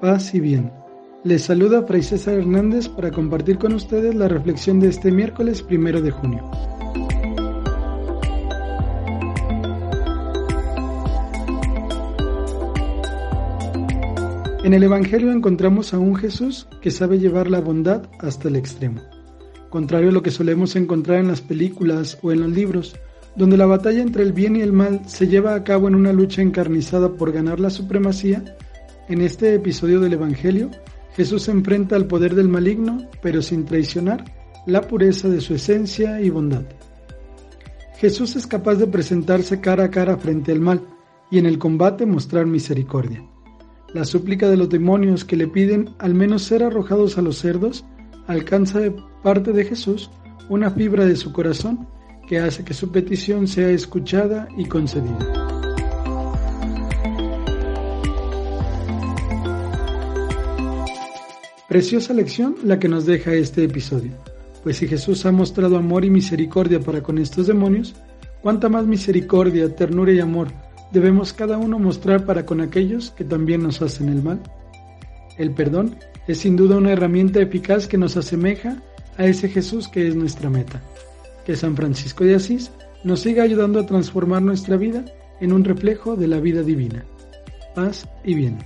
paz y bien. Les saluda Fray César Hernández para compartir con ustedes la reflexión de este miércoles primero de junio. En el Evangelio encontramos a un Jesús que sabe llevar la bondad hasta el extremo. Contrario a lo que solemos encontrar en las películas o en los libros, donde la batalla entre el bien y el mal se lleva a cabo en una lucha encarnizada por ganar la supremacía, en este episodio del Evangelio, Jesús enfrenta al poder del maligno, pero sin traicionar la pureza de su esencia y bondad. Jesús es capaz de presentarse cara a cara frente al mal y en el combate mostrar misericordia. La súplica de los demonios que le piden al menos ser arrojados a los cerdos alcanza de parte de Jesús una fibra de su corazón que hace que su petición sea escuchada y concedida. Preciosa lección la que nos deja este episodio, pues si Jesús ha mostrado amor y misericordia para con estos demonios, cuánta más misericordia, ternura y amor debemos cada uno mostrar para con aquellos que también nos hacen el mal. El perdón es sin duda una herramienta eficaz que nos asemeja a ese Jesús que es nuestra meta. Que San Francisco de Asís nos siga ayudando a transformar nuestra vida en un reflejo de la vida divina. Paz y bien.